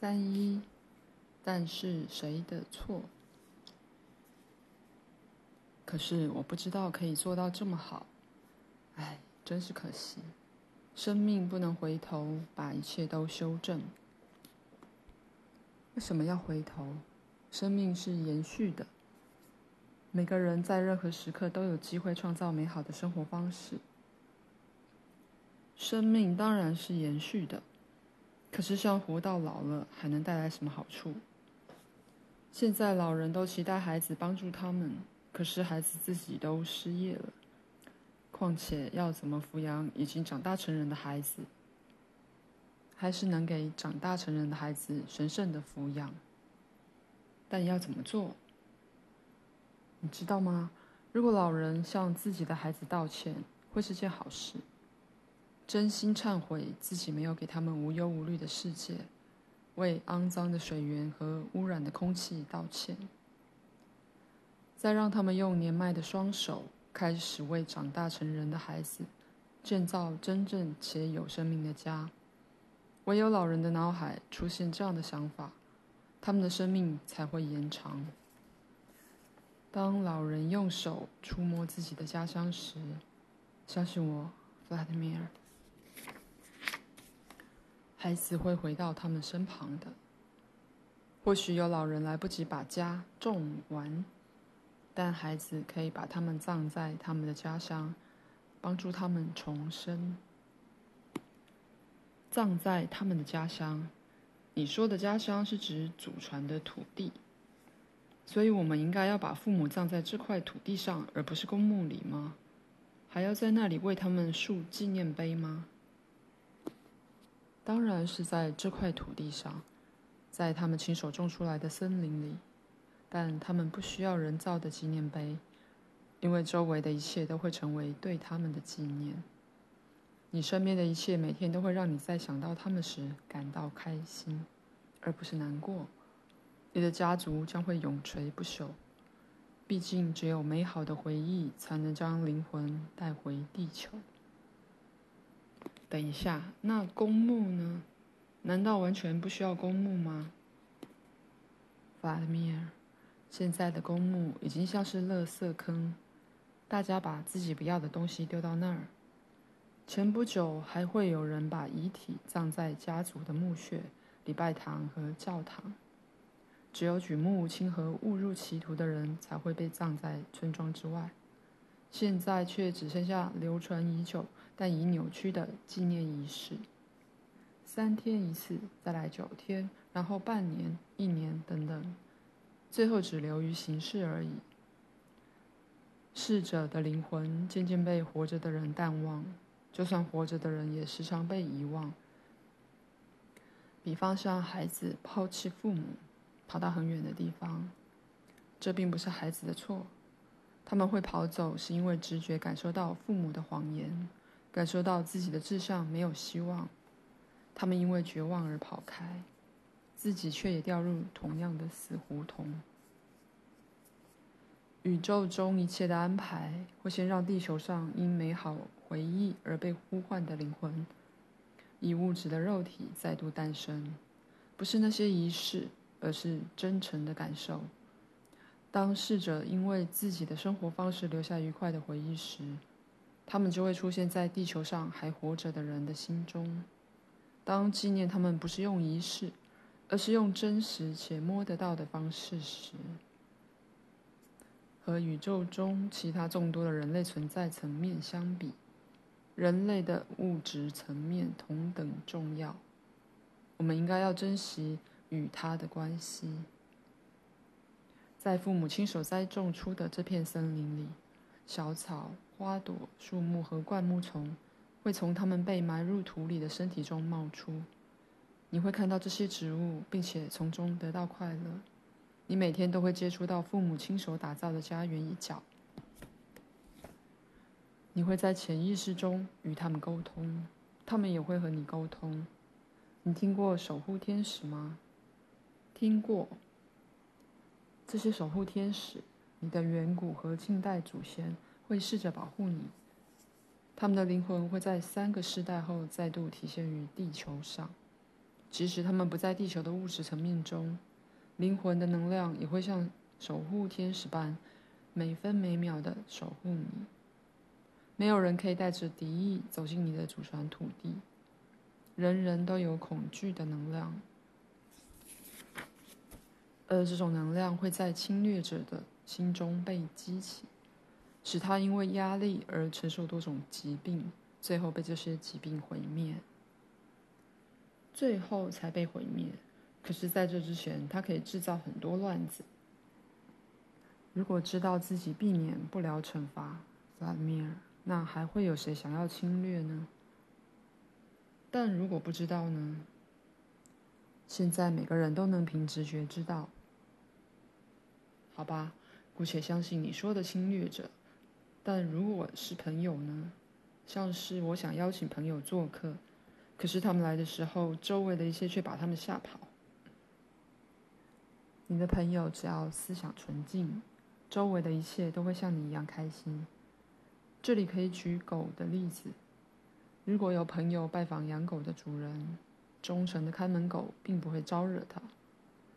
三一，但是谁的错？可是我不知道可以做到这么好，哎，真是可惜。生命不能回头，把一切都修正。为什么要回头？生命是延续的。每个人在任何时刻都有机会创造美好的生活方式。生命当然是延续的，可是像活到老了，还能带来什么好处？现在老人都期待孩子帮助他们，可是孩子自己都失业了。况且要怎么抚养已经长大成人的孩子？还是能给长大成人的孩子神圣的抚养？但要怎么做？你知道吗？如果老人向自己的孩子道歉，会是件好事。真心忏悔自己没有给他们无忧无虑的世界，为肮脏的水源和污染的空气道歉，再让他们用年迈的双手开始为长大成人的孩子建造真正且有生命的家。唯有老人的脑海出现这样的想法，他们的生命才会延长。当老人用手触摸自己的家乡时，相信我，弗拉德米尔，孩子会回到他们身旁的。或许有老人来不及把家种完，但孩子可以把他们葬在他们的家乡，帮助他们重生。葬在他们的家乡，你说的家乡是指祖传的土地。所以，我们应该要把父母葬在这块土地上，而不是公墓里吗？还要在那里为他们竖纪念碑吗？当然是在这块土地上，在他们亲手种出来的森林里。但他们不需要人造的纪念碑，因为周围的一切都会成为对他们的纪念。你身边的一切，每天都会让你在想到他们时感到开心，而不是难过。你的家族将会永垂不朽，毕竟只有美好的回忆才能将灵魂带回地球。等一下，那公墓呢？难道完全不需要公墓吗？弗拉米尔，现在的公墓已经像是垃圾坑，大家把自己不要的东西丢到那儿。前不久还会有人把遗体葬在家族的墓穴、礼拜堂和教堂。只有举目无亲和误入歧途的人才会被葬在村庄之外，现在却只剩下流传已久但已扭曲的纪念仪式：三天一次，再来九天，然后半年、一年等等，最后只留于形式而已。逝者的灵魂渐渐被活着的人淡忘，就算活着的人也时常被遗忘。比方像孩子抛弃父母。跑到很远的地方，这并不是孩子的错。他们会跑走，是因为直觉感受到父母的谎言，感受到自己的志向没有希望。他们因为绝望而跑开，自己却也掉入同样的死胡同。宇宙中一切的安排，会先让地球上因美好回忆而被呼唤的灵魂，以物质的肉体再度诞生，不是那些仪式。而是真诚的感受。当逝者因为自己的生活方式留下愉快的回忆时，他们就会出现在地球上还活着的人的心中。当纪念他们不是用仪式，而是用真实且摸得到的方式时，和宇宙中其他众多的人类存在层面相比，人类的物质层面同等重要。我们应该要珍惜。与他的关系，在父母亲手栽种出的这片森林里，小草、花朵、树木和灌木丛会从他们被埋入土里的身体中冒出。你会看到这些植物，并且从中得到快乐。你每天都会接触到父母亲手打造的家园一角。你会在潜意识中与他们沟通，他们也会和你沟通。你听过守护天使吗？听过，这些守护天使，你的远古和近代祖先会试着保护你。他们的灵魂会在三个世代后再度体现于地球上。即使他们不在地球的物质层面中，灵魂的能量也会像守护天使般，每分每秒的守护你。没有人可以带着敌意走进你的祖传土地。人人都有恐惧的能量，而这种能量会在侵略者的心中被激起，使他因为压力而承受多种疾病，最后被这些疾病毁灭。最后才被毁灭。可是，在这之前，他可以制造很多乱子。如果知道自己避免不了惩罚，弗拉米尔，那还会有谁想要侵略呢？但如果不知道呢？现在每个人都能凭直觉知道。好吧，姑且相信你说的侵略者。但如果是朋友呢？像是我想邀请朋友做客。可是他们来的时候，周围的一切却把他们吓跑。你的朋友只要思想纯净，周围的一切都会像你一样开心。这里可以举狗的例子。如果有朋友拜访养狗的主人，忠诚的看门狗并不会招惹他；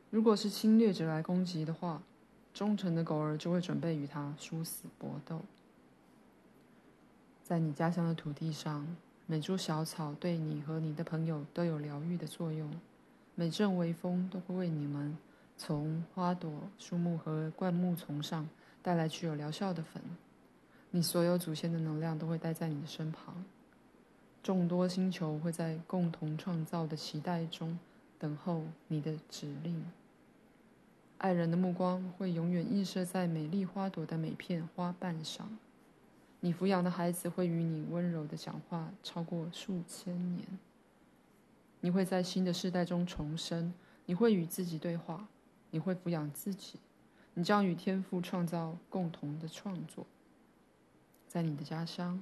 如果是侵略者来攻击的话，忠诚的狗儿就会准备与他殊死搏斗。在你家乡的土地上。每株小草对你和你的朋友都有疗愈的作用，每阵微风都会为你们从花朵、树木和灌木丛上带来具有疗效的粉。你所有祖先的能量都会待在你的身旁，众多星球会在共同创造的期待中等候你的指令。爱人的目光会永远映射在美丽花朵的每片花瓣上。你抚养的孩子会与你温柔的讲话超过数千年。你会在新的世代中重生。你会与自己对话。你会抚养自己。你将与天父创造共同的创作。在你的家乡，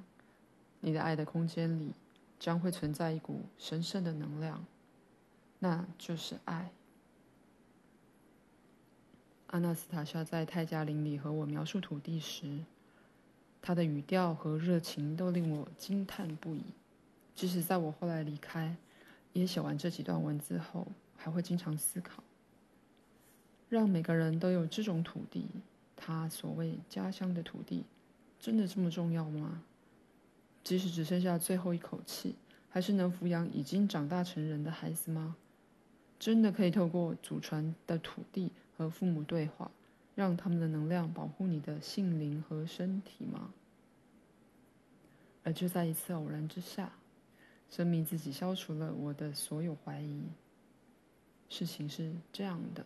你的爱的空间里，将会存在一股神圣的能量，那就是爱。阿纳斯塔夏在泰加林里和我描述土地时。他的语调和热情都令我惊叹不已，即使在我后来离开，也写完这几段文字后，还会经常思考：让每个人都有这种土地，他所谓家乡的土地，真的这么重要吗？即使只剩下最后一口气，还是能抚养已经长大成人的孩子吗？真的可以透过祖传的土地和父母对话？让他们的能量保护你的性灵和身体吗？而就在一次偶然之下，生命自己消除了我的所有怀疑。事情是这样的。